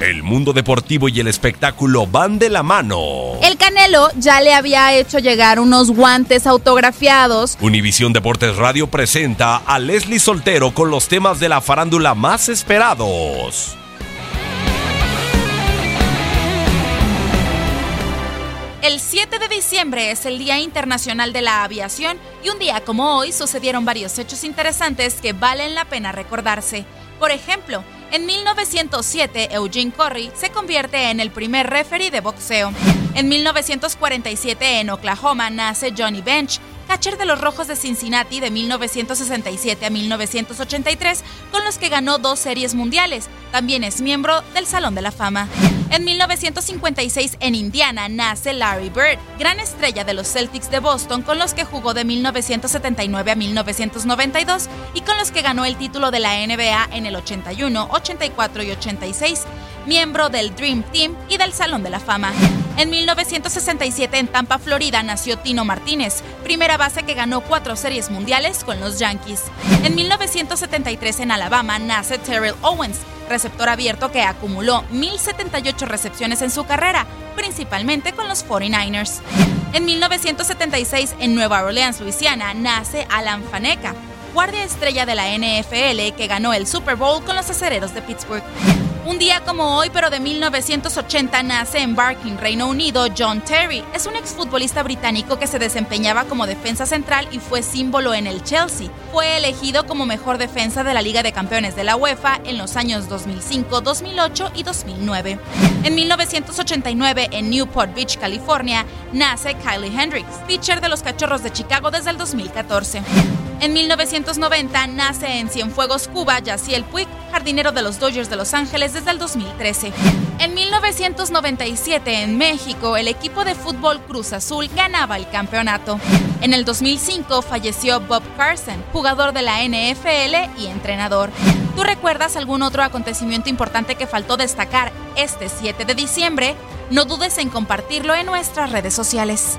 El mundo deportivo y el espectáculo van de la mano. El Canelo ya le había hecho llegar unos guantes autografiados. Univisión Deportes Radio presenta a Leslie Soltero con los temas de la farándula más esperados. El 7 de diciembre es el Día Internacional de la Aviación y un día como hoy sucedieron varios hechos interesantes que valen la pena recordarse. Por ejemplo, en 1907 Eugene Corry se convierte en el primer referee de boxeo. En 1947 en Oklahoma nace Johnny Bench, catcher de los Rojos de Cincinnati de 1967 a 1983, con los que ganó dos series mundiales. También es miembro del Salón de la Fama. En 1956 en Indiana nace Larry Bird, gran estrella de los Celtics de Boston con los que jugó de 1979 a 1992 y con los que ganó el título de la NBA en el 81, 84 y 86, miembro del Dream Team y del Salón de la Fama. En 1967 en Tampa, Florida, nació Tino Martínez, primera base que ganó cuatro series mundiales con los Yankees. En 1973 en Alabama nace Terrell Owens, receptor abierto que acumuló 1.078 recepciones en su carrera, principalmente con los 49ers. En 1976 en Nueva Orleans, Luisiana, nace Alan Faneca, guardia estrella de la NFL que ganó el Super Bowl con los acereros de Pittsburgh. Un día como hoy, pero de 1980, nace en Barking, Reino Unido, John Terry. Es un exfutbolista británico que se desempeñaba como defensa central y fue símbolo en el Chelsea. Fue elegido como mejor defensa de la Liga de Campeones de la UEFA en los años 2005, 2008 y 2009. En 1989, en Newport Beach, California, nace Kylie Hendricks, pitcher de los Cachorros de Chicago desde el 2014. En 1990 nace en Cienfuegos, Cuba, Yaciel Puig, jardinero de los Dodgers de Los Ángeles desde el 2013. En 1997 en México, el equipo de fútbol Cruz Azul ganaba el campeonato. En el 2005 falleció Bob Carson, jugador de la NFL y entrenador. ¿Tú recuerdas algún otro acontecimiento importante que faltó destacar este 7 de diciembre? No dudes en compartirlo en nuestras redes sociales.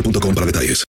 boostmobile.com para detalles.